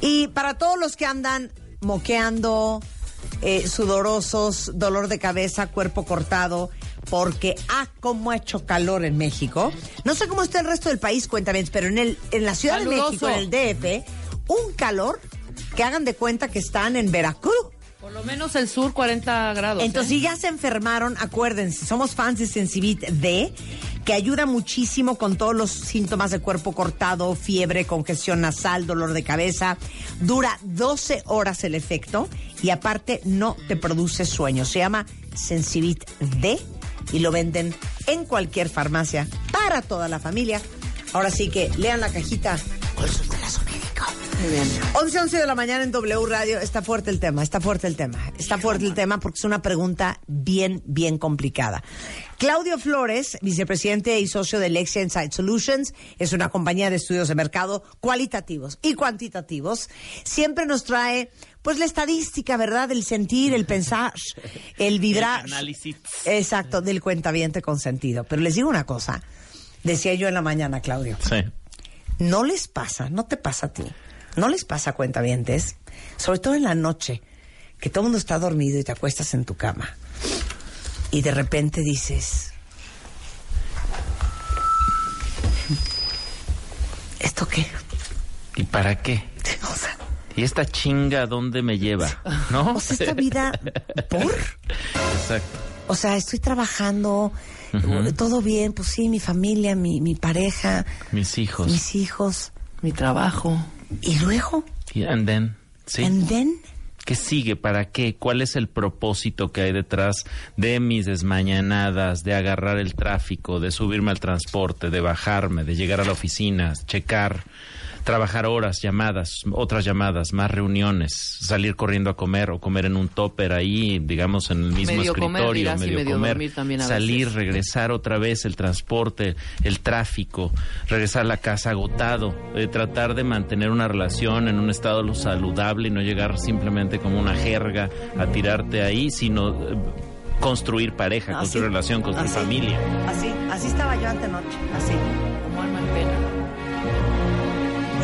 Y para todos los que andan moqueando, eh, sudorosos, dolor de cabeza, cuerpo cortado, porque ah, cómo ha hecho calor en México. No sé cómo está el resto del país, cuéntame, pero en el en la Ciudad de. México, en el DF, un calor que hagan de cuenta que están en Veracruz. Por lo menos el sur, 40 grados. Entonces, ¿eh? si ya se enfermaron, acuérdense, somos fans de Sensibit D, que ayuda muchísimo con todos los síntomas de cuerpo cortado, fiebre, congestión nasal, dolor de cabeza. Dura 12 horas el efecto y aparte no te produce sueño. Se llama Sensibit D y lo venden en cualquier farmacia para toda la familia. Ahora sí que lean la cajita. Consúltela a su médico. Muy bien. 11, 11 de la mañana en W Radio. Está fuerte el tema, está fuerte el tema. Está fuerte el tema porque es una pregunta bien, bien complicada. Claudio Flores, vicepresidente y socio de Lexia Insight Solutions, es una compañía de estudios de mercado cualitativos y cuantitativos. Siempre nos trae, pues, la estadística, ¿verdad? El sentir, el pensar, el vibrar. El análisis. Exacto, del cuentaviente consentido. Pero les digo una cosa. Decía yo en la mañana, Claudio. Sí. No les pasa, no te pasa a ti. No les pasa cuentavientes, sobre todo en la noche, que todo el mundo está dormido y te acuestas en tu cama. Y de repente dices, ¿esto qué? ¿Y para qué? O sea, ¿Y esta chinga dónde me lleva? ¿No? o sea, esta vida, ¿por? Exacto. O sea, estoy trabajando, todo bien, pues sí, mi familia, mi, mi pareja, Mis hijos. mis hijos. Mi trabajo. Y luego, Y and then, ¿sí? and then, ¿Qué sigue? ¿Para qué? ¿Cuál es el propósito que hay detrás de mis desmañanadas, de agarrar el tráfico, de subirme al transporte, de bajarme, de llegar a la oficina, checar, trabajar horas, llamadas, otras llamadas, más reuniones, salir corriendo a comer o comer en un topper ahí, digamos, en el mismo Medio comer, escritorio, dirás, medio, medio comer, también salir, veces. regresar otra vez, el transporte, el tráfico, regresar a la casa agotado, eh, tratar de mantener una relación en un estado saludable y no llegar simplemente como una jerga a tirarte ahí, sino eh, construir pareja, Así. construir relación, construir Así. familia. así, así estaba yo antenoche, así. Como alma en pena.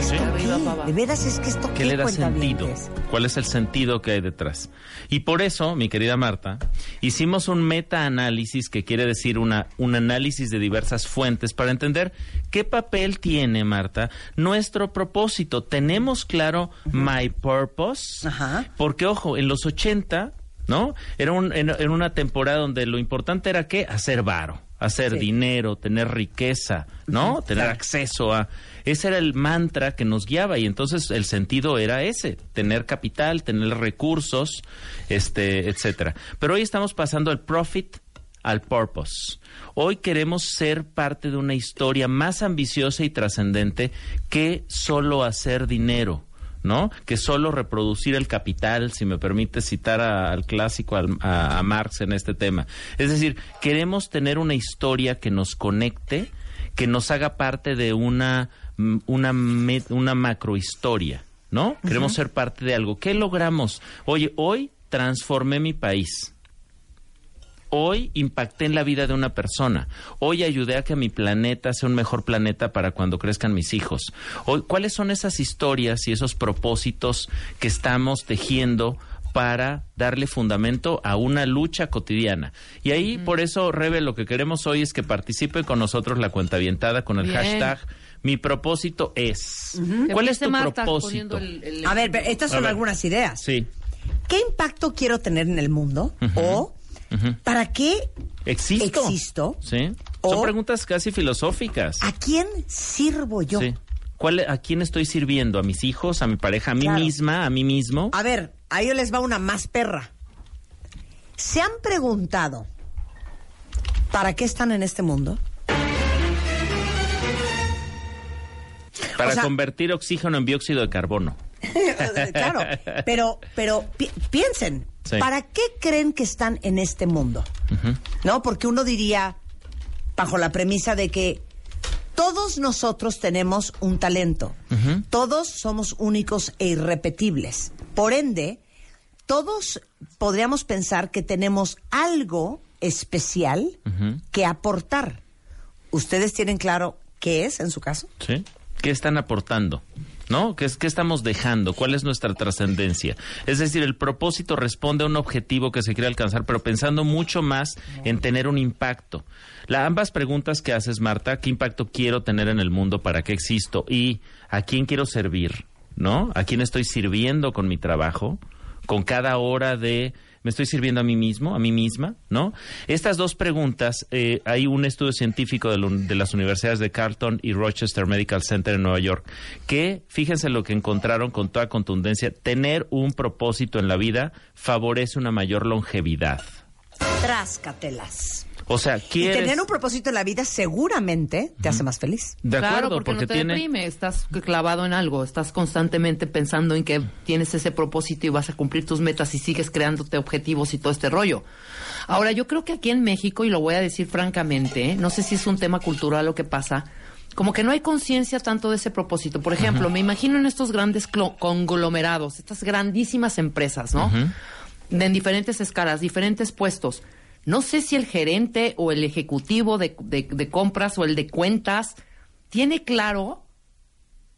Abajo. De veras es que esto ¿Qué le da sentido? ¿Cuál es el sentido que hay detrás? Y por eso, mi querida Marta, hicimos un meta-análisis que quiere decir una, un análisis de diversas fuentes para entender qué papel tiene, Marta, nuestro propósito. ¿Tenemos claro my purpose? Ajá. Porque, ojo, en los 80, ¿no? Era, un, en, en una temporada donde lo importante era qué? Hacer varo, hacer Sí. dinero, tener riqueza, ¿no? Tener claro. acceso a... Ese era el mantra que nos guiaba y entonces el sentido era ese, tener capital, tener recursos, este, etcétera. Pero hoy estamos pasando al profit al purpose. Hoy queremos ser parte de una historia más ambiciosa y trascendente que solo hacer dinero. ¿no? Que solo reproducir el capital, si me permite citar al clásico, a, Marx en este tema. Es decir, queremos tener una historia que nos conecte, que nos haga parte de una, una, una macrohistoria, ¿no? Queremos ser parte de algo. ¿Qué logramos? Oye, hoy transformé mi país. Hoy impacté en la vida de una persona. Hoy ayudé a que mi planeta sea un mejor planeta para cuando crezcan mis hijos. Hoy, ¿cuáles son esas historias y esos propósitos que estamos tejiendo para darle fundamento a una lucha cotidiana? Y ahí, por eso, Rebe, lo que queremos hoy es que participe con nosotros la cuentavientada con el Bien. hashtag Mi propósito es. ¿Cuál es tu Marta propósito? poniendo el- el- A ver, estas son ver. algunas ideas. Sí. ¿Qué impacto quiero tener en el mundo? O. ¿para qué ¿Existo? existo? Sí. O- Son preguntas casi filosóficas. ¿A quién sirvo yo? Sí. ¿Cuál, ¿A quién estoy sirviendo? ¿A mis hijos? ¿A mi pareja? ¿A mí Claro. misma? ¿A mí mismo? A ver, a ellos les va una más perra. ¿Se han preguntado para qué están en este mundo? Para o sea- convertir oxígeno en dióxido de carbono. claro, pero, pero pi- piensen, Sí. ¿para qué creen que están en este mundo? ¿No? Porque uno diría, bajo la premisa de que todos nosotros tenemos un talento, todos somos únicos e irrepetibles. Por ende, todos podríamos pensar que tenemos algo especial que aportar. ¿Ustedes tienen claro qué es en su caso? ¿Sí? ¿Qué están aportando? ¿no? ¿Qué, es, ¿Qué estamos dejando? ¿Cuál es nuestra trascendencia? Es decir, el propósito responde a un objetivo que se quiere alcanzar, pero pensando mucho más en tener un impacto. Ambas preguntas que haces, Marta, ¿qué impacto quiero tener en el mundo? ¿Para qué existo? ¿Y a quién quiero servir? ¿No? ¿A quién estoy sirviendo con mi trabajo? Con cada hora de ¿Me estoy sirviendo a mí mismo, a mí misma? ¿No? Estas dos preguntas, eh, hay un estudio científico de, las universidades de Carleton y Rochester Medical Center en Nueva York, que, fíjense lo que encontraron con toda contundencia, tener un propósito en la vida favorece una mayor longevidad. Tráscatelas. O sea, Y quieres... tener un propósito en la vida seguramente te hace más feliz. De claro, acuerdo, porque, no te tiene... deprime, estás clavado en algo, estás constantemente pensando en que tienes ese propósito y vas a cumplir tus metas y sigues creándote objetivos y todo este rollo. Ahora, yo creo que aquí en México, y lo voy a decir francamente, ¿eh? no sé si es un tema cultural lo que pasa, como que no hay conciencia tanto de ese propósito. Por ejemplo, me imagino en estos grandes clo- conglomerados, estas grandísimas empresas, ¿no? De- en diferentes escalas, diferentes puestos. No sé si el gerente o el ejecutivo de, de- de compras o el de cuentas tiene claro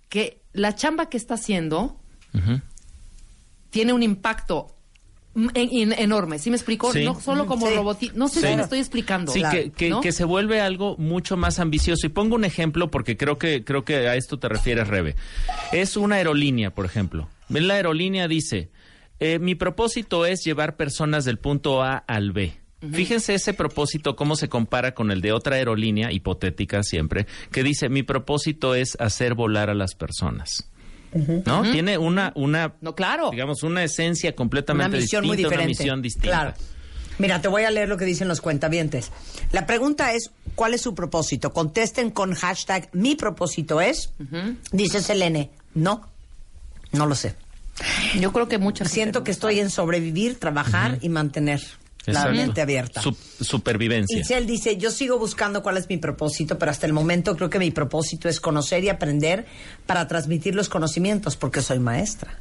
que la chamba que está haciendo tiene un impacto en- en- enorme. ¿Sí me explico? Sí. No solo como Sí. No sé Sí. si me estoy explicando. Sí, que, que- ¿no? que se vuelve algo mucho más ambicioso. Y pongo un ejemplo porque creo que, creo que a esto te refieres, Rebe. Es una aerolínea, por ejemplo. En la aerolínea dice, eh, mi propósito es llevar personas del punto A al B. Fíjense ese propósito, cómo se compara con el de otra aerolínea, hipotética siempre, que dice, mi propósito es hacer volar a las personas. ¿No? Tiene una, una, No, claro. digamos, una esencia Una completamente misión muy diferente. una misión distinta. Claro. Mira, te voy a leer lo que dicen los cuentavientes. La pregunta es, ¿cuál es su propósito? Contesten con hashtag mi propósito es. Dice Selene, no, no lo sé. Yo creo que mucha gente Siento que estoy en sobrevivir, trabajar y mantener la mente abierta. Su- supervivencia. Itzel dice, yo sigo buscando cuál es mi propósito, pero hasta el momento creo que mi propósito es conocer y aprender para transmitir los conocimientos, porque soy maestra.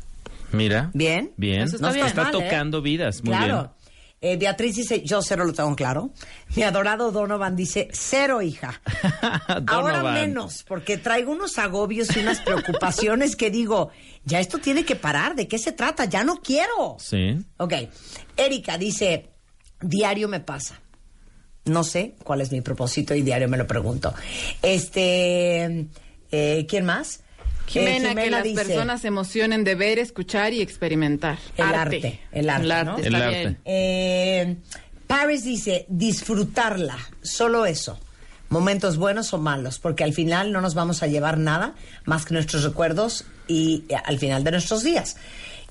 Mira. Bien. Bien. Eso está No, bien. está mal, ¿eh? tocando vidas. Muy claro. Eh, Beatriz dice, yo cero lo tengo claro. Mi adorado Donovan dice, cero, hija. bien. Ahora menos, porque traigo unos agobios y unas preocupaciones que digo, ya esto tiene que parar, ¿de qué se trata? Ya no quiero. Sí. Ok. Erika dice, diario me pasa. No sé cuál es mi propósito y diario me lo pregunto. Este, eh, ¿quién más? Jimena, Eh, que las dice, personas se emocionen de ver, escuchar y experimentar. El arte. el arte, El arte, ¿no? El está arte. bien. Eh, Paris dice, disfrutarla, solo eso. Momentos buenos o malos, porque al final no nos vamos a llevar nada más que nuestros recuerdos y eh, al final de nuestros días.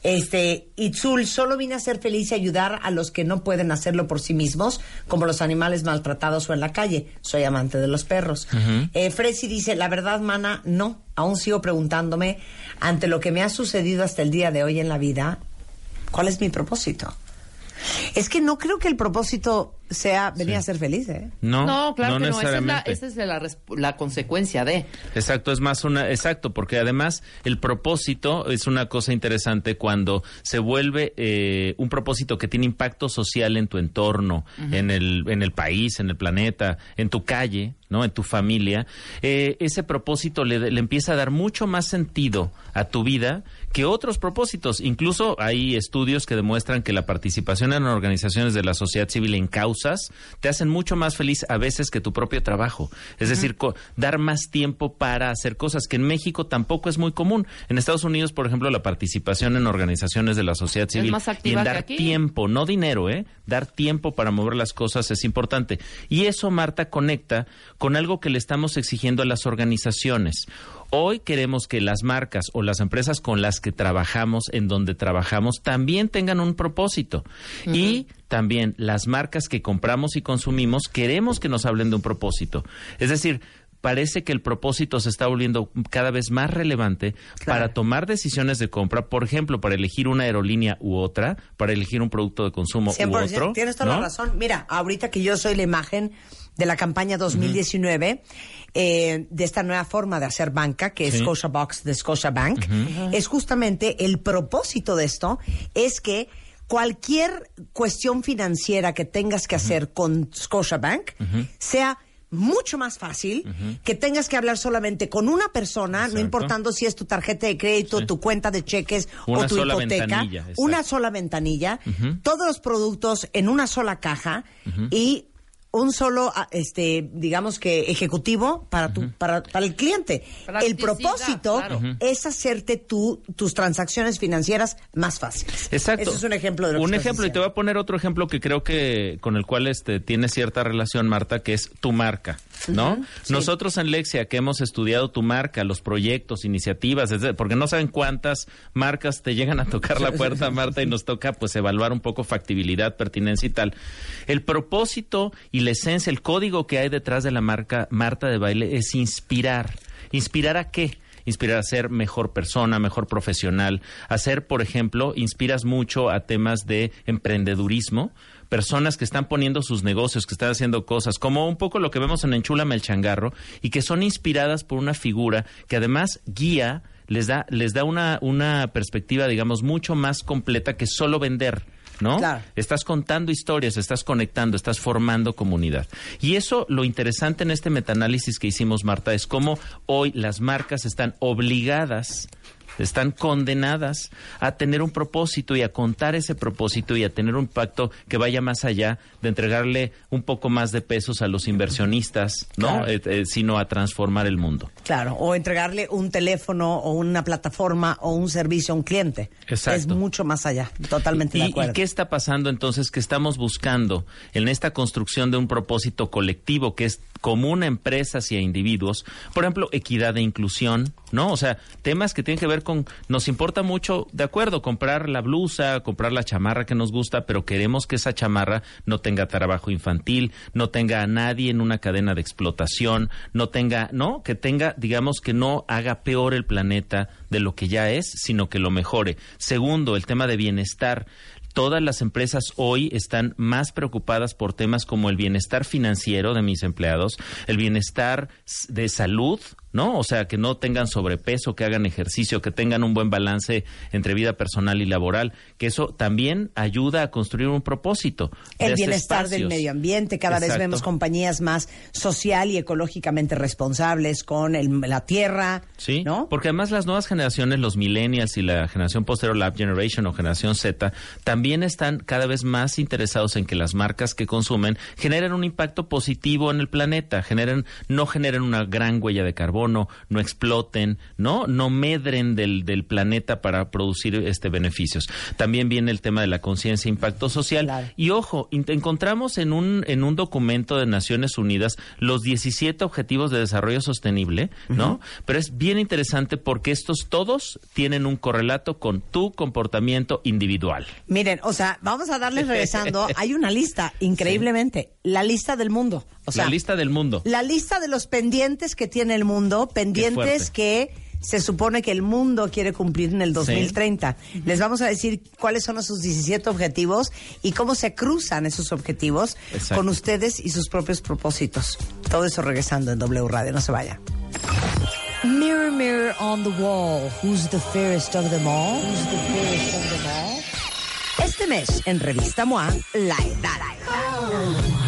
Este, Itzul, solo vine a ser feliz y ayudar a los que no pueden hacerlo por sí mismos, como los animales maltratados o en la calle. Soy amante de los perros. Eh, Fresi dice, la verdad, mana, no. Aún sigo preguntándome, ante lo que me ha sucedido hasta el día de hoy en la vida, ¿cuál es mi propósito? Es que no creo que el propósito sea venir a ser feliz, ¿eh? No, No, claro que no. Esa es, la, necesariamente. esa es la, consecuencia de. Exacto, es más una, exacto, porque además el propósito es una cosa interesante cuando se vuelve eh, un propósito que tiene impacto social en tu entorno, en el en el país, en el planeta, en tu calle, no, en tu familia. eh, ese propósito le, le empieza a dar mucho más sentido a tu vida que otros propósitos. Incluso hay estudios que demuestran que la participación en organizaciones de la sociedad civil en causas te hacen mucho más feliz a veces que tu propio trabajo. Es decir, dar más tiempo para hacer cosas que en México tampoco es muy común. En Estados Unidos, por ejemplo, la participación en organizaciones de la sociedad civil más y activa en que dar aquí. tiempo, no dinero, ¿eh? Dar tiempo para mover las cosas es importante. Y eso, Marta, conecta con algo que le estamos exigiendo a las organizaciones. Hoy queremos que las marcas o las empresas con las que trabajamos, en donde trabajamos, también tengan un propósito. Y también las marcas que compramos y consumimos, queremos que nos hablen de un propósito. Es decir, parece que el propósito se está volviendo cada vez más relevante Claro. para tomar decisiones de compra, por ejemplo, para elegir una aerolínea u otra, para elegir un producto de consumo u 100%, otro. Tienes toda la razón. Mira, ahorita que yo soy la imagen de la campaña 2019 eh, de esta nueva forma de hacer banca, que es. Scotia Box de Scotia Bank, es justamente el propósito de esto es que cualquier cuestión financiera que tengas que hacer con Scotia Bank sea mucho más fácil que tengas que hablar solamente con una persona, no importando si es tu tarjeta de crédito, Sí. tu cuenta de cheques Una o tu sola hipoteca, una sola ventanilla, todos los productos en una sola caja y un solo, ah, este, digamos que ejecutivo para tu, para, para el cliente. El propósito claro. es hacerte tú tus transacciones financieras más fáciles. Exacto. Ese es un ejemplo de lo que Un estás ejemplo, y te voy a poner otro ejemplo que creo que con el cual este tiene cierta relación, Marta, que es tu marca, ¿no? Nosotros en Lexia, que hemos estudiado tu marca, los proyectos, iniciativas, porque no saben cuántas marcas te llegan a tocar la puerta, Marta, y nos toca pues evaluar un poco factibilidad, pertinencia y tal. El propósito y la esencia, el código que hay detrás de la marca Marta de Baile es inspirar. ¿Inspirar a qué? inspirar a ser mejor persona, mejor profesional. Hacer, por ejemplo, inspiras mucho a temas de emprendedurismo, personas que están poniendo sus negocios, que están haciendo cosas, como un poco lo que vemos en Enchúlame el Changarro, y que son inspiradas por una figura que además guía, les da, les da una, una perspectiva, digamos, mucho más completa que solo vender. ¿no? Claro. Estás contando historias, estás conectando, estás formando comunidad. Y eso, lo interesante en este metaanálisis que hicimos, Marta, es cómo hoy las marcas están obligadas están condenadas a tener un propósito y a contar ese propósito y a tener un pacto que vaya más allá de entregarle un poco más de pesos a los inversionistas, ¿no? Claro. Eh, eh, sino a transformar el mundo. Claro, o entregarle un teléfono o una plataforma o un servicio a un cliente. Exacto. Es mucho más allá, totalmente de ¿Y, acuerdo. y qué está pasando entonces que estamos buscando en esta construcción de un propósito colectivo que es común a empresas y a individuos? Por ejemplo, equidad e inclusión, ¿no? O sea, temas que tienen que ver con, nos importa mucho, de acuerdo, comprar la blusa, comprar la chamarra que nos gusta, pero queremos que esa chamarra no tenga trabajo infantil, no tenga a nadie en una cadena de explotación, no tenga, ¿no? Que tenga, digamos, que no haga peor el planeta de lo que ya es, sino que lo mejore. Segundo, el tema de bienestar. Todas las empresas hoy están más preocupadas por temas como el bienestar financiero de mis empleados, el bienestar de salud, ¿no? O sea, que no tengan sobrepeso, que hagan ejercicio, que tengan un buen balance entre vida personal y laboral, que eso también ayuda a construir un propósito. el bienestar del medio ambiente. Cada vez vemos compañías más social y ecológicamente responsables con el- la tierra, Sí, ¿no? porque además las nuevas generaciones, los millennials y la generación posterior, la Generation o generación Z, también están cada vez más interesados en que las marcas que consumen generen un impacto positivo en el planeta, generen, no generen una gran huella de carbono, no exploten, no, no medren del, del planeta para producir este beneficios. También viene el tema de la conciencia e impacto social. Claro. Y ojo, encontramos en un, en un documento de Naciones Unidas los 17 Objetivos de Desarrollo Sostenible, ¿no? Pero es bien interesante porque estos todos tienen un correlato con tu comportamiento individual. Miren, o sea, vamos a darles regresando. Hay una lista, increíblemente, la lista del mundo. O sea, la lista del mundo. la lista de los pendientes que tiene el mundo, pendientes que se supone que el mundo quiere cumplir en el 2030. Les vamos a decir cuáles son esos 17 objetivos y cómo se cruzan esos objetivos Exacto. con ustedes y sus propios propósitos. Todo eso regresando en W Radio, no se vayan. Mirror, mirror on the wall, who's the fairest of them all? Who's the fairest of them all? Este mes, en Revista MOA, La Edad.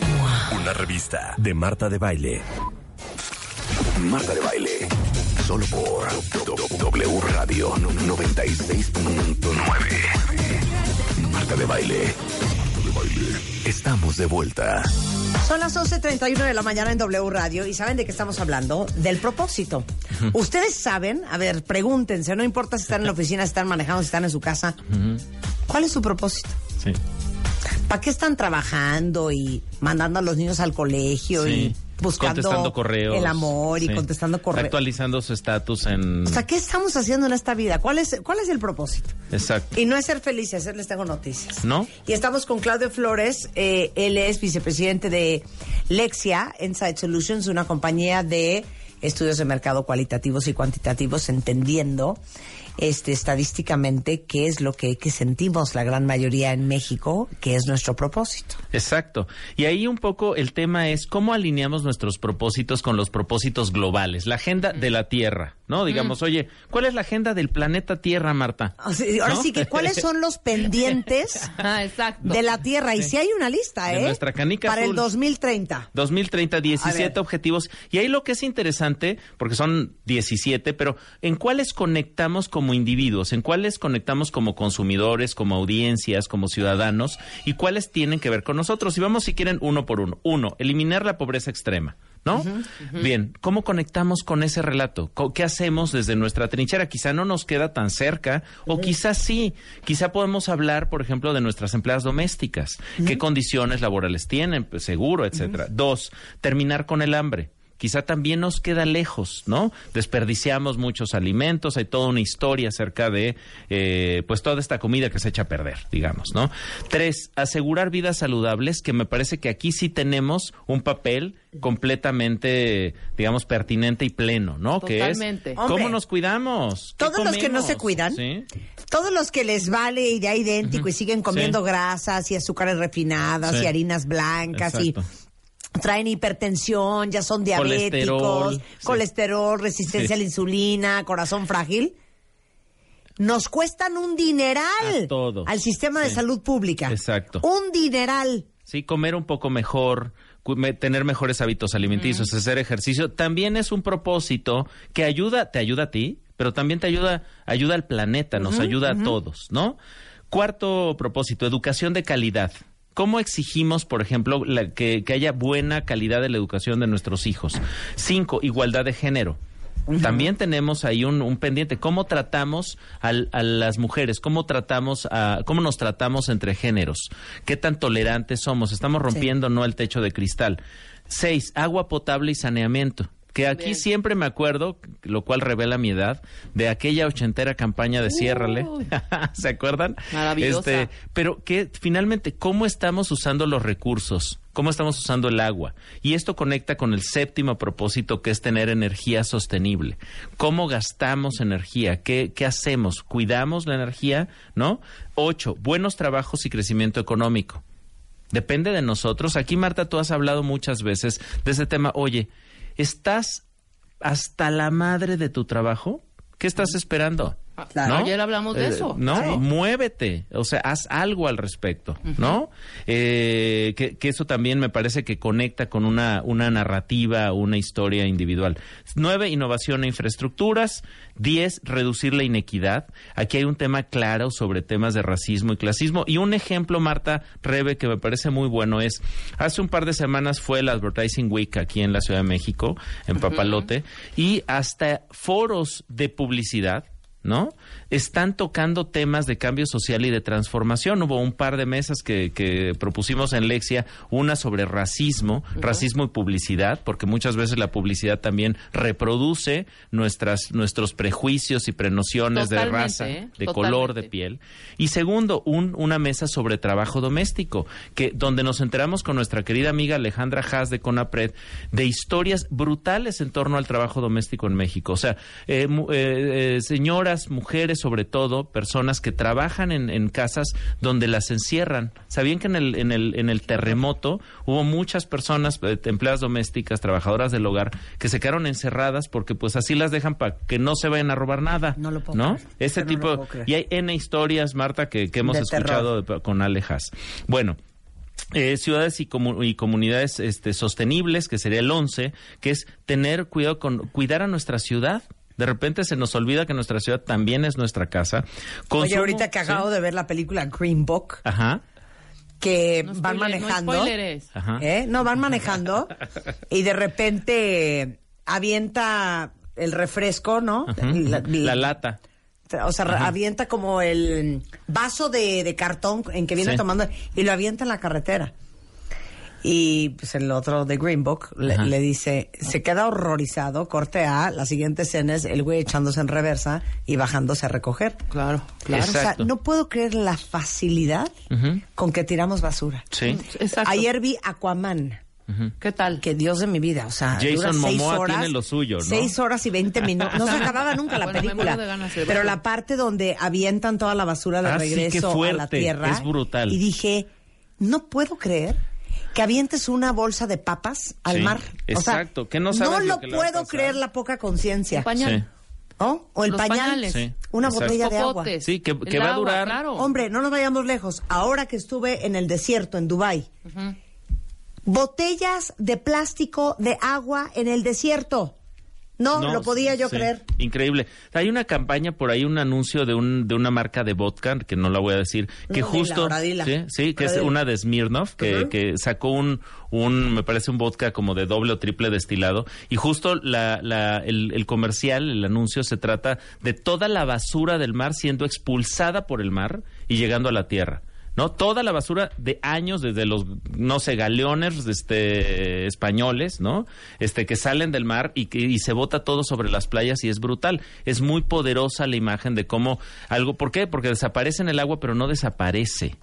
Revista de Marta de Baile. Marta de Baile. Solo por W Radio 96.9. Marta de Baile. Estamos de vuelta. Son las 11.31 de la mañana en W Radio y ¿saben de qué estamos hablando? Del propósito. Ustedes saben, a ver, pregúntense, no importa si están en la oficina, si están manejando, si están en su casa, ¿cuál es su propósito? Sí. ¿Para qué están trabajando y mandando a los niños al colegio Sí. y buscando contestando correos. el amor y Sí. contestando correos? Actualizando su estatus en... O sea, ¿qué estamos haciendo en esta vida? ¿Cuál es, cuál es el propósito? Exacto. Y no es ser felices, les tengo noticias. ¿No? Y estamos con Claudio Flores, eh, él es vicepresidente de Lexia Insight Solutions, una compañía de estudios de mercado cualitativos y cuantitativos, entendiendo este, estadísticamente qué es lo que, que sentimos la gran mayoría en México, que es nuestro propósito. Exacto. Y ahí un poco el tema es cómo alineamos nuestros propósitos con los propósitos globales, la agenda de la Tierra, ¿no? Digamos, oye, ¿cuál es la agenda del planeta Tierra, Marta? O sea, Ahora ¿No? sí que, ¿cuáles son los pendientes Ah, de la Tierra? Y si hay una lista, De ¿eh? nuestra canica Para el azul. 2030. 2030, A ver. 17 objetivos. Y ahí lo que es interesante, porque son 17, pero ¿en cuáles conectamos como individuos? ¿En cuáles conectamos como consumidores, como audiencias, como ciudadanos? ¿Y cuáles tienen que ver con nosotros? Y vamos, si quieren, uno por uno. Uno, eliminar la pobreza extrema. ¿No? Bien, ¿cómo conectamos con ese relato? ¿Qué hacemos desde nuestra trinchera? Quizá no nos queda tan cerca, o quizás sí. Quizá podemos hablar, por ejemplo, de nuestras empleadas domésticas. ¿Qué condiciones laborales tienen? Pues, seguro, etcétera. Dos, terminar con el hambre. Quizá también nos queda lejos, ¿no? Desperdiciamos muchos alimentos, hay toda una historia acerca de, eh, pues, toda esta comida que se echa a perder, digamos, ¿no? Tres, asegurar vidas saludables, que me parece que aquí sí tenemos un papel completamente, digamos, pertinente y pleno, ¿no? Totalmente. Que es, Hombre, ¿cómo nos cuidamos? ¿Qué todos los que no se cuidan, ¿Sí? Todos los que les vale idea idéntico y siguen comiendo Sí. grasas y azúcares refinadas Sí. y harinas blancas Exacto. y traen hipertensión, ya son diabéticos, Colesterol, sí. resistencia Sí. a la insulina, corazón frágil, nos cuestan un dineral al sistema de salud pública. Exacto. Un dineral. Sí, comer un poco mejor, tener mejores hábitos alimenticios, hacer ejercicio, también es un propósito que ayuda, te ayuda a ti, pero también te ayuda, ayuda al planeta, nos ayuda a todos, ¿no? Cuarto propósito, educación de calidad. ¿Cómo exigimos, por ejemplo, la- que, que haya buena calidad de la educación de nuestros hijos? Cinco, igualdad de género. También tenemos ahí un, un pendiente. ¿Cómo tratamos al- a las mujeres? ¿Cómo tratamos a, cómo nos tratamos entre géneros? ¿Qué tan tolerantes somos? Estamos rompiendo no el techo de cristal. Seis, agua potable y saneamiento. Que aquí Bien. siempre me acuerdo, lo cual revela mi edad, de aquella ochentera campaña de Ciérrale. ¿Se acuerdan? Maravillosa. Este, pero que finalmente, ¿cómo estamos usando los recursos? ¿Cómo estamos usando el agua? Y esto conecta con el séptimo propósito, que es tener energía sostenible. ¿Cómo gastamos energía? ¿Qué, qué hacemos? ¿Cuidamos la energía? ¿No? Ocho, buenos trabajos y crecimiento económico. Depende de nosotros. Aquí, Marta, tú has hablado muchas veces de ese tema. Oye, ¿estás hasta la madre de tu trabajo? ¿Qué estás esperando? Claro. Ayer hablamos de Eh, eso. No, Sí. muévete, o sea, haz algo al respecto, ¿no? Eh, que, que eso también me parece que conecta con una, una narrativa, una historia individual. Nueve, innovación e infraestructuras. Diez, reducir la inequidad. Aquí hay un tema claro sobre temas de racismo y clasismo. Y un ejemplo, Marta Rebe, que me parece muy bueno es, hace un par de semanas fue el Advertising Week aquí en la Ciudad de México, en Papalote, y hasta foros de publicidad ¿no? Están tocando temas de cambio social y de transformación. Hubo un par de mesas que, que propusimos en Lexia, una sobre racismo, racismo y publicidad, porque muchas veces la publicidad también reproduce nuestras, nuestros prejuicios y prenociones de raza, ¿eh? de color de piel. Y segundo, un, una mesa sobre trabajo doméstico, que donde nos enteramos con nuestra querida amiga Alejandra Haas de Conapred de historias brutales en torno al trabajo doméstico en México. O sea, eh, eh, eh, señoras, mujeres sobre todo, personas que trabajan en, en casas donde las encierran. ¿Sabían que en el, en el, en el terremoto hubo muchas personas, eh, empleadas domésticas, trabajadoras del hogar, que se quedaron encerradas porque pues así las dejan para que no se vayan a robar nada? No lo puedo ¿No? creer. Ese No lo tipo, puedo creer. y hay N historias, Marta, que, que hemos De escuchado de- con Alejas. Bueno. eh, ciudades y, y comunidades este, sostenibles, que sería el 11, que es tener cuidado con cuidar a nuestra ciudad. De repente se nos olvida que nuestra ciudad también es nuestra casa. Oye, Consumo- ahorita que ¿sí? acabo de ver la película Green Book, Ajá, que No van spoiler- manejando. No. ¿eh? No, van manejando y de repente avienta el refresco, ¿no? La- La lata. O sea, avienta como el vaso de, de cartón en que viene Sí. tomando y lo avienta en la carretera. Y pues el otro de Green Book le, dice, se queda horrorizado, corte A, la siguiente escena es el güey echándose en reversa y bajándose a recoger. Claro, claro. O sea, no puedo creer la facilidad con que tiramos basura. Sí. Exacto. Ayer vi Aquaman. ¿Qué tal? que Dios de mi vida, o sea, Jason dura seis Momoa horas, tiene lo suyo, ¿no? Seis horas y veinte minutos. No se acababa nunca la Bueno, película. de pero la parte donde avientan toda la basura de Ah, sí, qué regreso a la tierra. es brutal. Y dije, no puedo creer que avientes una bolsa de papas al Sí, mar. O sea, exacto, que no sabes lo lo que puedo creer la poca conciencia. Pañal. ¿No? O el Los pañal. pañales. Sí, Una exacto. botella de agua. Popotes. Sí, que- va a durar- Claro. Hombre, no nos vayamos lejos. Ahora que estuve en el desierto, en Dubai, botellas de plástico de agua en el desierto. No, lo podía yo sí, creer. Increíble. Hay una campaña por ahí, un anuncio de, un, de una marca de vodka, que no la voy a decir, que No, justo... dila. Sí, sí, que es una de Smirnoff, que, que sacó un, un, me parece un vodka como de doble o triple destilado. Y justo la, la, el, el comercial, el anuncio, se trata de toda la basura del mar siendo expulsada por el mar y llegando a la tierra. ¿No? Toda la basura de años, desde los, no sé, galeones este, españoles, ¿no? Este, que salen del mar y, y se bota todo sobre las playas y es brutal. Es muy poderosa la imagen de cómo algo, ¿por qué? Porque desaparece en el agua, pero no desaparece.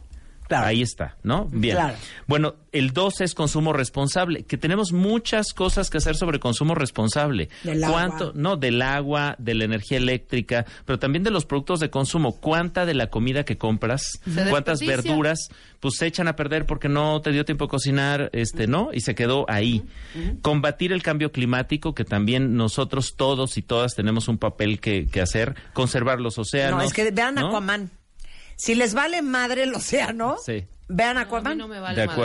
Claro. Ahí está, ¿no? Bien. Claro. Bueno, el 2 es consumo responsable, que tenemos muchas cosas que hacer sobre consumo responsable. Del agua. ¿Cuánto? No, del agua, de la energía eléctrica, pero también de los productos de consumo. ¿Cuánta de la comida que compras, cuántas verduras, pues se echan a perder porque no te dio tiempo a cocinar, este, ¿no? Y se quedó ahí. Combatir el cambio climático, que también nosotros todos y todas tenemos un papel que, que hacer. Conservar los océanos. No, es que vean ¿no? Aquaman. Si les vale madre el océano, Sí. vean No, a Aquaman. mí no me vale de madres.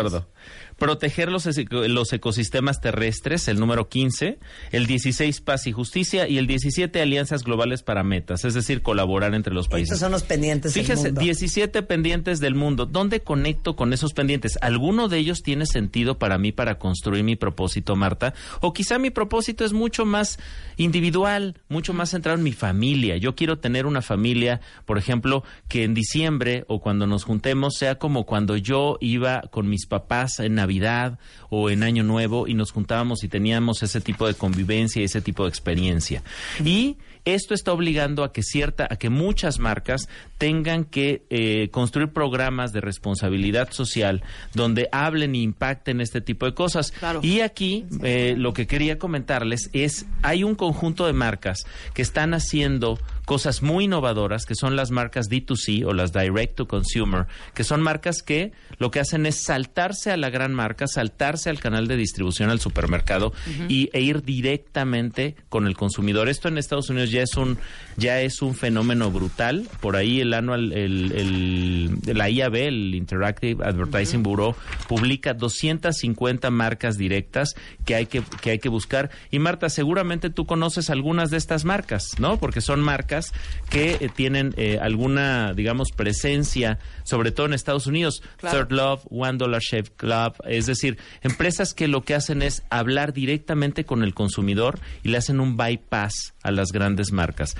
Proteger los, los ecosistemas terrestres, el número 15. El 16, paz y justicia. Y el 17, alianzas globales para metas. Es decir, colaborar entre los países. Estos son los pendientes del Fíjese, mundo. 17 pendientes del mundo. ¿Dónde conecto con esos pendientes? ¿Alguno de ellos tiene sentido para mí para construir mi propósito, Marta? O quizá mi propósito es mucho más individual, mucho más centrado en mi familia. Yo quiero tener una familia, por ejemplo, que en diciembre o cuando nos juntemos sea como cuando yo iba con mis papás en Navidad o en Año Nuevo y nos juntábamos y teníamos ese tipo de convivencia y ese tipo de experiencia. Y esto está obligando a que cierta, a que muchas marcas tengan que eh, construir programas de responsabilidad social donde hablen e impacten este tipo de cosas. Claro. Y aquí eh, lo que quería comentarles es hay un conjunto de marcas que están haciendo cosas muy innovadoras que son las marcas D2C o las Direct to Consumer, que son marcas que lo que hacen es saltarse a la gran marca, saltarse al canal de distribución al supermercado y, e ir directamente con el consumidor. Esto en Estados Unidos ya es un ya es un fenómeno brutal. Por ahí el anual el, el- la IAB, el Interactive Advertising Bureau, publica 250 marcas directas que hay que que hay que buscar. Y Marta, seguramente tú conoces algunas de estas marcas, ¿no? Porque son marcas que eh, tienen eh, alguna, digamos, presencia, sobre todo en Estados Unidos. Claro. Third Love, One Dollar Shave Club, es decir, empresas que lo que hacen es hablar directamente con el consumidor y le hacen un bypass a las grandes marcas.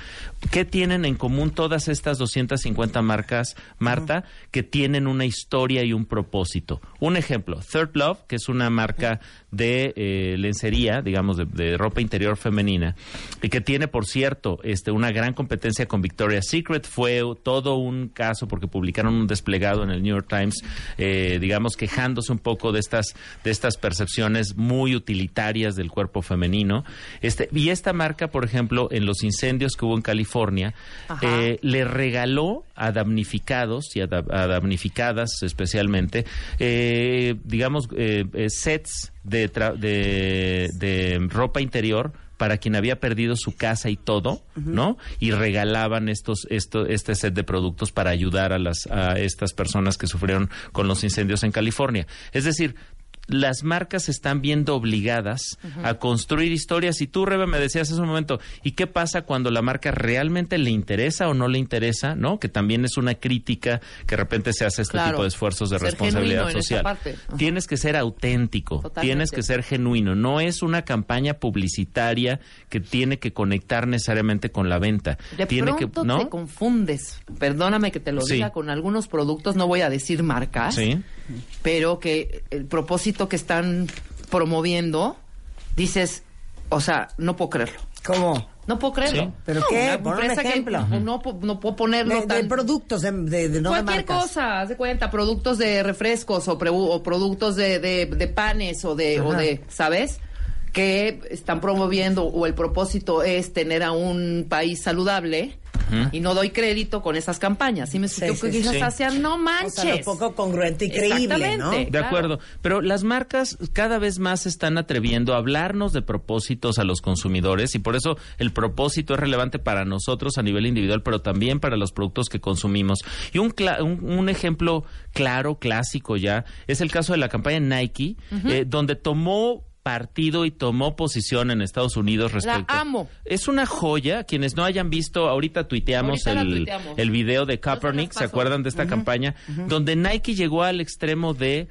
¿Qué tienen en común todas estas 250 marcas, Marta? Que tienen una historia y un propósito. Un ejemplo, Third Love, que es una marca de eh, lencería, digamos, de, de ropa interior femenina, y que tiene, por cierto, este, una gran competencia con Victoria's Secret. Fue todo un caso porque publicaron un desplegado en el New York Times, eh, digamos, quejándose un poco de estas, de estas percepciones muy utilitarias del cuerpo femenino. Este, y esta marca, por ejemplo, en los incendios que hubo en California, eh, le regaló a damnificados y a, da- a damnificadas especialmente, digamos, sets de, tra- de, de ropa interior para quien había perdido su casa y todo, ¿no? Y regalaban estos, esto, este set de productos para ayudar a las, a estas personas que sufrieron con los incendios en California. Es decir, las marcas se están viendo obligadas a construir historias. Y tú, Rebe, me decías hace un momento, ¿y qué pasa cuando la marca realmente le interesa o no le interesa? ¿No? Que también es una crítica que de repente se hace este Claro. tipo de esfuerzos de responsabilidad social. Tienes que ser auténtico, Totalmente. tienes que ser genuino. No es una campaña publicitaria que tiene que conectar necesariamente con la venta. De tiene pronto que, ¿no? te confundes, perdóname que te lo Sí. diga, con algunos productos, no voy a decir marcas, Sí. pero que el propósito que están promoviendo, dices, o sea, no puedo creerlo. ¿Cómo? No puedo creerlo. Sí. ¿Pero No, qué? un que ejemplo. no, no puedo ponerlo De, de tan- productos, de, de- de- no de Cualquier marcas. cosa, haz de cuenta, productos de refrescos o, pre- o productos de, de- de panes o de, o de, ¿sabes? Que están promoviendo o el propósito es tener a un país saludable y no doy crédito con esas campañas. ¿Sí me Sí, explico? sí, que quizás sí. no O manches. sea, lo poco congruente y creíble, ¿no? De Claro. acuerdo, pero las marcas cada vez más se están atreviendo a hablarnos de propósitos a los consumidores y por eso el propósito es relevante para nosotros a nivel individual, pero también para los productos que consumimos. Y un, cla- un, un ejemplo claro, clásico ya, es el caso de la campaña Nike, eh, donde tomó partido y tomó posición en Estados Unidos respecto. amo. Es una joya. Quienes no hayan visto, ahorita tuiteamos, Ahorita la el, tuiteamos. el video de Kaepernick, ¿se acuerdan de esta campaña? Donde Nike llegó al extremo de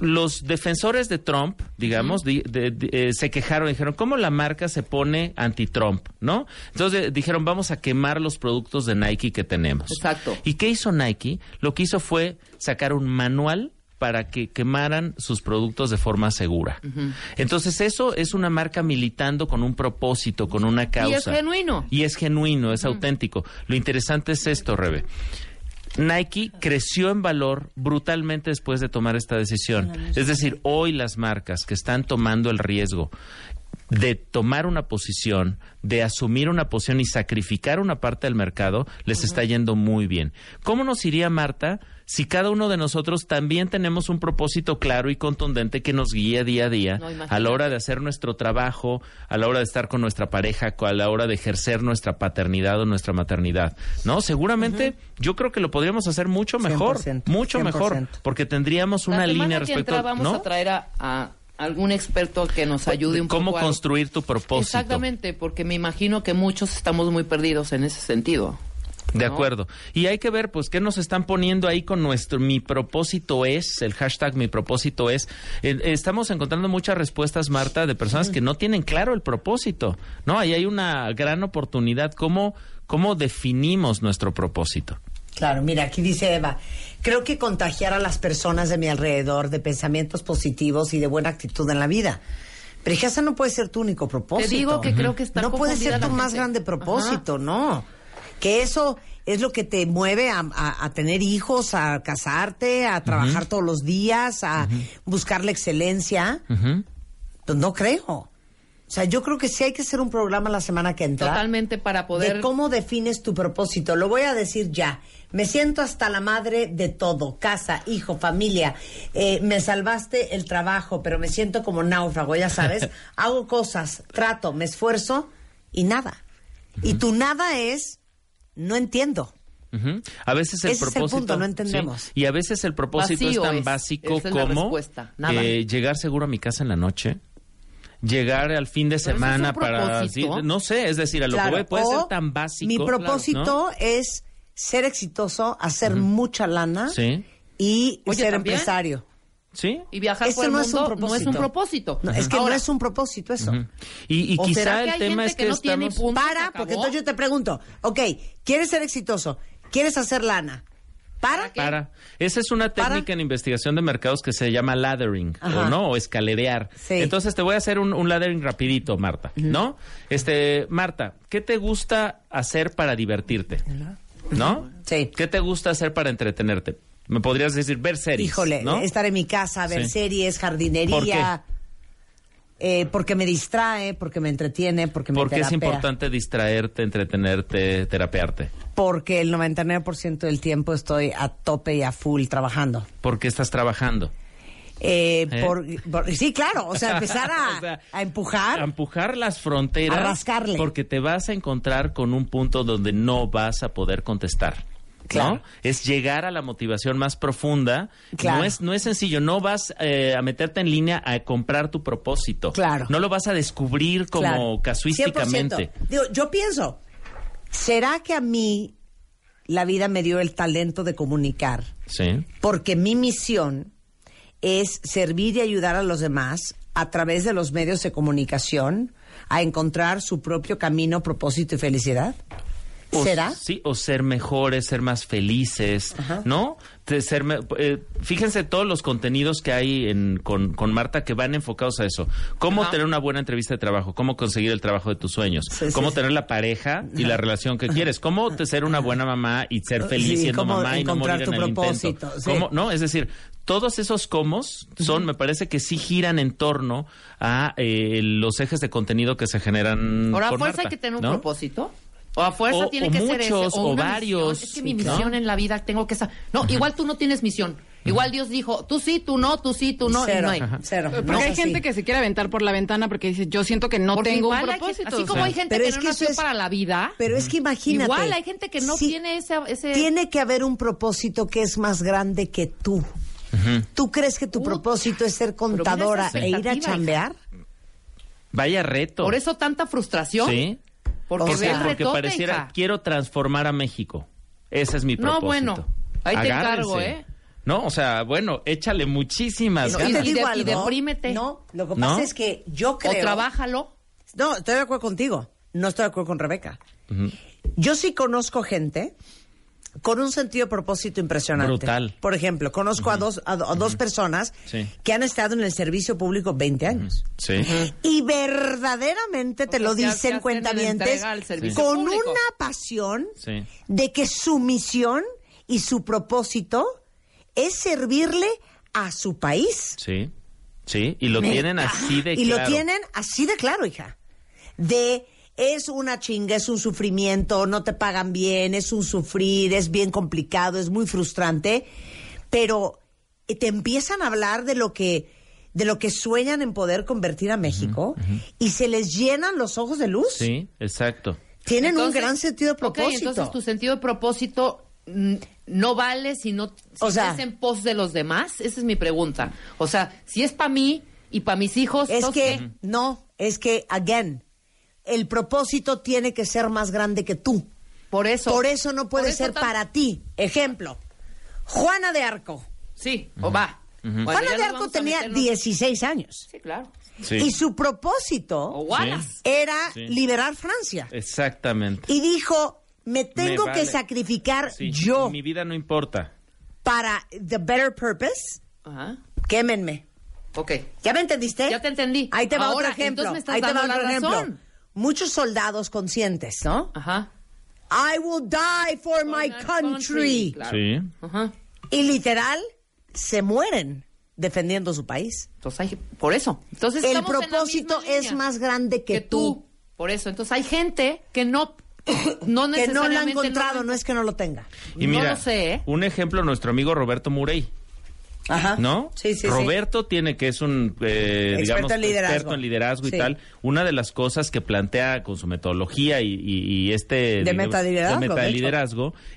los defensores de Trump, digamos, di- de- de- eh, se quejaron, dijeron, ¿cómo la marca se pone anti-Trump? ¿No? Entonces eh, dijeron, vamos a quemar los productos de Nike que tenemos. Exacto. ¿Y qué hizo Nike? Lo que hizo fue sacar un manual para que quemaran sus productos de forma segura. Entonces eso es una marca militando con un propósito, con una causa. Y es genuino. Y es genuino, es auténtico. Lo interesante es esto, Rebe. Nike creció en valor brutalmente después de tomar esta decisión. Es decir, hoy las marcas que están tomando el riesgo de tomar una posición, de asumir una posición y sacrificar una parte del mercado, les está yendo muy bien. ¿Cómo nos iría, Marta, si cada uno de nosotros también tenemos un propósito claro y contundente que nos guía día a día No, a la hora de hacer nuestro trabajo, a la hora de estar con nuestra pareja, a la hora de ejercer nuestra paternidad o nuestra maternidad? ¿No? Seguramente yo creo que lo podríamos hacer mucho mejor, 100%, mucho mejor, 100%. porque tendríamos una La línea respecto entra vamos ¿no? a traer a, a algún experto que nos ayude un cómo poco. a- construir tu propósito. Exactamente, porque me imagino que muchos estamos muy perdidos en ese sentido. De ¿no? acuerdo. Y hay que ver, pues, qué nos están poniendo ahí con nuestro mi propósito es, el hashtag mi propósito es. Eh, estamos encontrando muchas respuestas, Marta, de personas que no tienen claro el propósito. ¿No? Ahí hay una gran oportunidad. ¿Cómo, cómo definimos nuestro propósito? Claro, mira, aquí dice Eva, creo que contagiar a las personas de mi alrededor de pensamientos positivos y de buena actitud en la vida. Pero hija, ese no puede ser tu único propósito. Te digo que creo que está No puede ser tu más grande propósito, no. Que eso es lo que te mueve a, a- a tener hijos, a casarte, a trabajar todos los días, a buscar la excelencia. Pues no creo. O sea, yo creo que sí hay que hacer un programa la semana que entra. Totalmente para poder... De cómo defines tu propósito. Lo voy a decir ya. Me siento hasta la madre de todo. Casa, hijo, familia. Eh, me salvaste el trabajo, pero me siento como náufrago, ya sabes. Hago cosas, trato, me esfuerzo y nada. Y tu nada es, no entiendo. A veces el Ese es el propósito. punto, no entendemos. sí. Y a veces el propósito Vacío es tan es. básico es como respuesta. Nada. eh, llegar seguro a mi casa en la noche. Llegar al fin de es semana un para. sí, no sé, es decir, a lo Claro, que voy puede ser tan básico. Mi propósito ¿no? es ser exitoso, hacer mucha lana Sí. y Oye, ser ¿también? empresario. Sí. Y viajar por el no es un mundo no es un propósito. No, es que Ahora, no es un propósito eso. Y, y ¿O quizá el tema es que, que no tiene estamos. punto? Para, porque entonces yo te pregunto, ok, ¿quieres ser exitoso? ¿Quieres hacer lana? ¿Para? qué? Para. Esa es una Para. técnica en investigación de mercados que se llama laddering, Ajá. o no, o escalerear. Sí. Entonces te voy a hacer un, un laddering rapidito, Marta, ¿no? Este, Marta, ¿qué te gusta hacer para divertirte? ¿No? Sí. ¿Qué te gusta hacer para entretenerte? Me podrías decir ver series, Híjole, ¿no? estar en mi casa, ver Sí. series, jardinería. Eh, porque me distrae, porque me entretiene, porque me ¿Por qué es importante distraerte, entretenerte, terapearte? Porque el 99% del tiempo estoy a tope y a full trabajando. ¿Por qué estás trabajando? Eh, ¿Eh? por- por- sí, claro, o sea, empezar a, O sea, a empujar. A empujar las fronteras. A rascarle. Porque te vas a encontrar con un punto donde no vas a poder contestar. Claro. ¿no? Es llegar a la motivación más profunda. Claro. No es, no es sencillo. No vas eh, a meterte en línea a comprar tu propósito. Claro. No lo vas a descubrir como Claro. casuísticamente. 100%. Digo, yo pienso, ¿será que a mí la vida me dio el talento de comunicar? Sí. Porque mi misión es servir y ayudar a los demás a través de los medios de comunicación a encontrar su propio camino, propósito y felicidad. O- ¿Será? Sí, o ser mejores, ser más felices, ¿no? De ser eh, fíjense todos los contenidos que hay en, con, con Marta que van enfocados a eso. Cómo Ajá. tener una buena entrevista de trabajo, cómo conseguir el trabajo de tus sueños, Sí, cómo sí. tener la pareja y la relación que quieres, cómo te- ser una buena mamá y ser feliz siendo cómo mamá y no morir en el intento. Cómo- no, es decir, todos esos comos son, me parece que sí giran en torno a eh, los ejes de contenido que se generan Ahora, con fuerza Marta, hay que tener un ¿no? propósito. O a fuerza O- tiene o que ser ese. muchos, o una varios, misión. Es que mi sí, ¿no? misión en la vida tengo que saber. No, igual tú no tienes misión. Igual Dios dijo, tú sí, tú no, tú sí, tú no. y cero, no hay. cero. Porque No hay es así. gente que se quiere aventar por la ventana porque dice, yo siento que no Porque tengo un igual hay propósito. gente- así o como hay gente Pero que es no que eso nació es- para la vida. Pero es que imagínate. Igual hay gente que no Sí, tiene ese, ese... Tiene que haber un propósito que es más grande que tú. ¿Tú crees que tu Uh, propósito es ser contadora e ir a chambear? Vaya reto. Por eso tanta frustración. Sí. Porque O sea, porque retote, pareciera, hija. quiero transformar a México. Ese es mi No, propósito. bueno, ahí te Agárrense. encargo, ¿eh? No, o sea, bueno, échale muchísimas No, y y ganas. te de- digo y algo. deprímete. No, lo que ¿No? pasa es que yo creo. O trabájalo. No, estoy de acuerdo contigo. No estoy de acuerdo con Rebeca. Yo sí conozco gente con un sentido de propósito impresionante. Brutal. Por ejemplo, conozco a, dos, a, do- a dos personas Sí. que han estado en el servicio público 20 años. Sí. Y verdaderamente te lo dicen servicio con público. una pasión Sí. de que su misión y su propósito es servirle a su país. Sí. Sí. Y lo tienen así de y claro. lo tienen así de claro, hija. De es una chinga, es un sufrimiento, no te pagan bien, es un sufrir, es bien complicado, es muy frustrante, pero eh, te empiezan a hablar de lo que de lo que sueñan en poder convertir a México y se les llenan los ojos de luz. Sí, exacto. Tienen un gran sentido de propósito. entonces tu sentido de propósito mm, no vale si no si O sea- es en pos de los demás. Esa es mi pregunta. O sea, si es para mí y para mis hijos, Es entonces, que, no, es que, again, el propósito tiene que ser más grande que tú. por eso. Por eso no puede eso ser tan- para ti. Ejemplo, Juana de Arco. Sí, o va. Juana de Arco tenía meternos- 16 años. Sí, claro. Sí. Y su propósito O Wallace. era Sí. liberar Francia. Exactamente. Y dijo, me tengo Me que sacrificar Sí. yo Mi vida no importa. para the better purpose. Ajá. Quémenme. Ok. ¿Ya me entendiste? Ya te entendí. Ahí te va Ahora, otro ejemplo. entonces me estás Ahí te va otro la ejemplo. Muchos soldados conscientes, ¿no? Ajá. I will die for my my country. country. Claro. Sí. Ajá. Y literal, se mueren defendiendo su país. Entonces hay, por eso. Entonces El en propósito es línea más grande que, que tú. Por eso. Entonces hay gente que no, no Que no lo ha encontrado, no es que no lo tenga. Y No mira, lo sé, ¿eh? un ejemplo, nuestro amigo Roberto Murey. Ajá. ¿No? Sí, sí, sí. Roberto tiene que es un, eh, Experto digamos, en liderazgo. experto en liderazgo y tal. Una de las cosas que plantea con su metodología y, y- y este... digamos, metaliderazgo, de de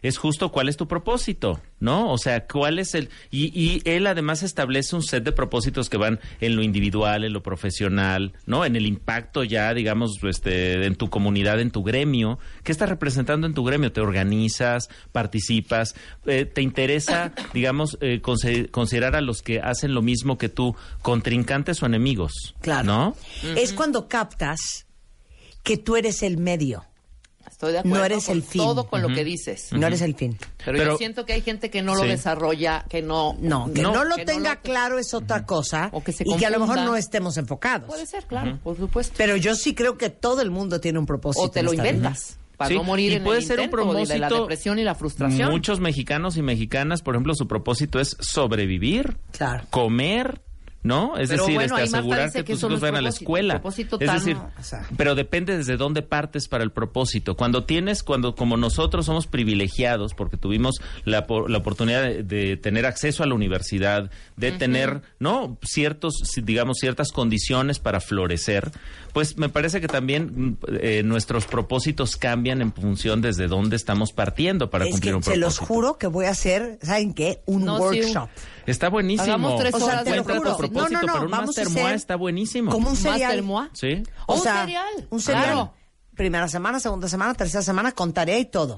es justo cuál es tu propósito, ¿no? O sea, cuál es el... Y, y él además establece un set de propósitos que van en lo individual, en lo profesional, ¿no? En el impacto ya, digamos, este, en tu comunidad, en tu gremio. ¿Qué estás representando en tu gremio? ¿Te organizas, participas? Eh, ¿Te interesa, digamos, eh, considerar a los que hacen lo mismo que tú contrincantes o enemigos? Claro. ¿No? Es cuando captas que tú eres el medio, Estoy de acuerdo. No eres con el fin. Todo con lo que dices. no eres el fin. Pero, Pero- yo siento que hay gente que no lo Sí. desarrolla, que no. No, que no, lo que tenga lo- claro es otra cosa O que se y que a lo mejor no estemos enfocados. Puede ser, claro, por supuesto. Pero yo sí creo que todo el mundo tiene un propósito. o te lo inventas. Para Sí, no morir y en puede el ser un de la depresión y la frustración. Muchos mexicanos y mexicanas, por ejemplo, su propósito es sobrevivir, Claro. comer, ¿no? Es Pero decir, bueno, este, asegurar que que tus hijos vayan a la escuela. Propósito es tan- decir, o sea. pero depende desde dónde partes para el propósito. Cuando tienes, cuando como nosotros somos privilegiados porque tuvimos la, po- la oportunidad de, de tener acceso a la universidad, de tener, ¿no? Ciertos, digamos, ciertas condiciones para florecer, pues me parece que también eh, nuestros propósitos cambian en función desde dónde estamos partiendo para Es cumplir que un se propósito. los juro que voy a hacer, ¿saben qué? Un No, sí, un- workshop. Está buenísimo. Hagamos tres O sea, horas te lo juro. tu propósito, No, no, no, pero un vamos a Master Moa hacer está buenísimo. Como un ¿Más cereal. Sí. O Un sea, cereal. Un cereal. Claro. Primera semana, segunda semana, tercera semana, con tarea y todo.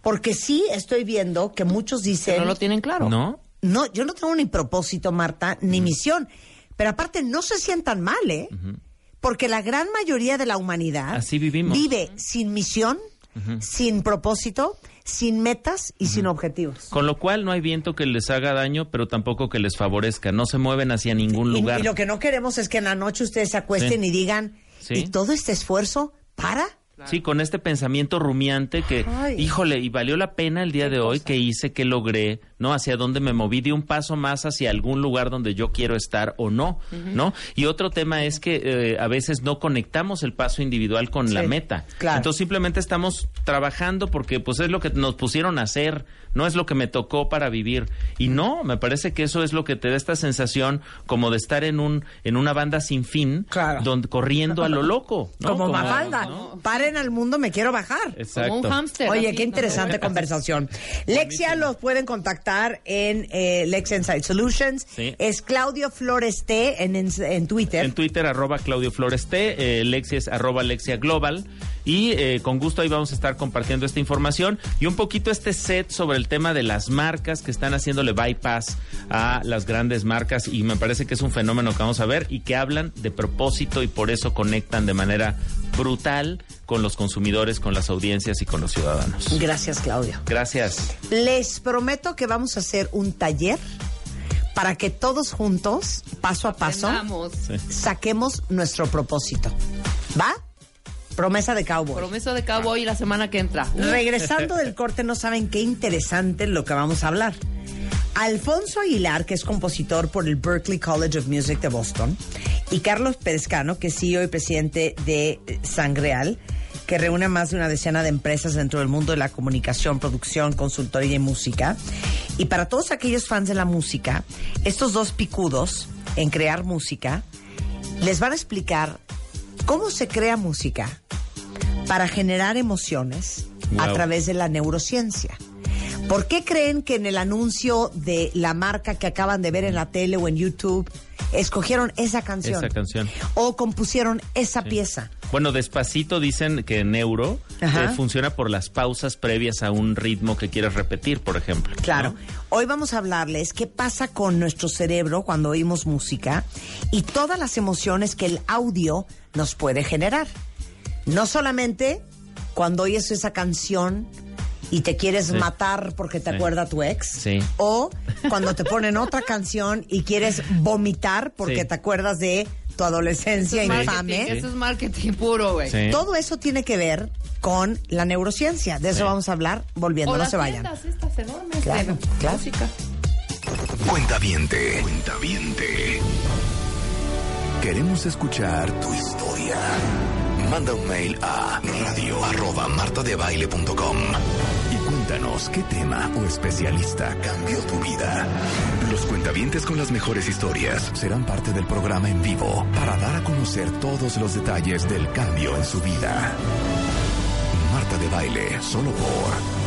Porque sí estoy viendo que muchos dicen... no lo tienen claro. ¿No? No, yo no tengo ni propósito, Marta, ni misión. Pero aparte, no se sientan mal, ¿eh? Porque la gran mayoría de la humanidad Así vivimos. vive sin misión, sin propósito, sin metas y sin objetivos. Con lo cual no hay viento que les haga daño, pero tampoco que les favorezca. No se mueven hacia ningún lugar. y lo que no queremos es que en la noche ustedes se acuesten Sí. y digan, Sí. ¿y todo este esfuerzo para? Sí, con este pensamiento rumiante que, Ay. híjole, y valió la pena el día de hoy que hice, que logré, ¿no? Hacia dónde me moví, di un paso más hacia algún lugar donde yo quiero estar o no, ¿no? Y otro tema es que eh, a veces no conectamos el paso individual con la meta. claro. Entonces simplemente estamos trabajando porque pues es lo que nos pusieron a hacer, no es lo que me tocó para vivir. Y no, me parece que eso es lo que te da esta sensación como de estar en un en una banda sin fin, Claro. donde corriendo a lo loco, ¿no? Como Mafalda. ¿no? Paren al mundo, me quiero bajar. Exacto. Como un hámster. Oye, qué ¿no? interesante conversación. Lexia los pueden contactar en eh, Lexia Insight Solutions. Sí. Es Claudio Flores T en, en, en Twitter. En Twitter, arroba Claudio Flores T, eh, Lexia es arroba Lexia Global. Y eh, con gusto ahí vamos a estar compartiendo esta información y un poquito este set sobre el tema de las marcas que están haciéndole bypass a las grandes marcas y me parece que es un fenómeno que vamos a ver y que hablan de propósito y por eso conectan de manera brutal con los consumidores, con las audiencias y con los ciudadanos. Gracias, Claudio. Gracias. Les prometo que vamos a hacer un taller para que todos juntos, paso a paso, Aprendamos. saquemos nuestro propósito. ¿Va? Promesa de cowboy. Promesa de cowboy la semana que entra. Regresando del corte, no saben qué interesante lo que vamos a hablar. Alfonso Aguilar, que es compositor por el Berklee College of Music de Boston, y Carlos Perezcano, que es CEO y presidente de eh, Sangreal, que reúne a más de una decena de empresas dentro del mundo de la comunicación, producción, consultoría y música. Y para todos aquellos fans de la música, estos dos picudos en crear música les van a explicar cómo se crea música para generar emociones a través de la neurociencia. ¿Por qué creen que en el anuncio de la marca que acaban de ver en la tele o en YouTube escogieron esa canción? Esa canción. O compusieron esa pieza. Bueno, despacito dicen que neuro Ajá. eh, funciona por las pausas previas a un ritmo que quieres repetir, por ejemplo. Claro. ¿no? Hoy vamos a hablarles qué pasa con nuestro cerebro cuando oímos música y todas las emociones que el audio nos puede generar. No solamente cuando oyes esa canción y te quieres Sí. matar porque te Sí. acuerda tu ex. Sí. O cuando te ponen otra canción y quieres vomitar porque Sí. te acuerdas de tu adolescencia Eso es infame. Eso es marketing puro, güey. Sí. Todo eso tiene que ver con la neurociencia. De eso Sí. vamos a hablar volviendo. O no las se vayan. estas enormes Claro, de claro. música. Cuentaviente. Cuentaviente. Queremos escuchar tu historia. Manda un mail a radio arroba martadebaile.com y cuéntanos qué tema o especialista cambió tu vida. Los cuentavientes con las mejores historias serán parte del programa en vivo para dar a conocer todos los detalles del cambio en su vida. Marta de Baile, solo por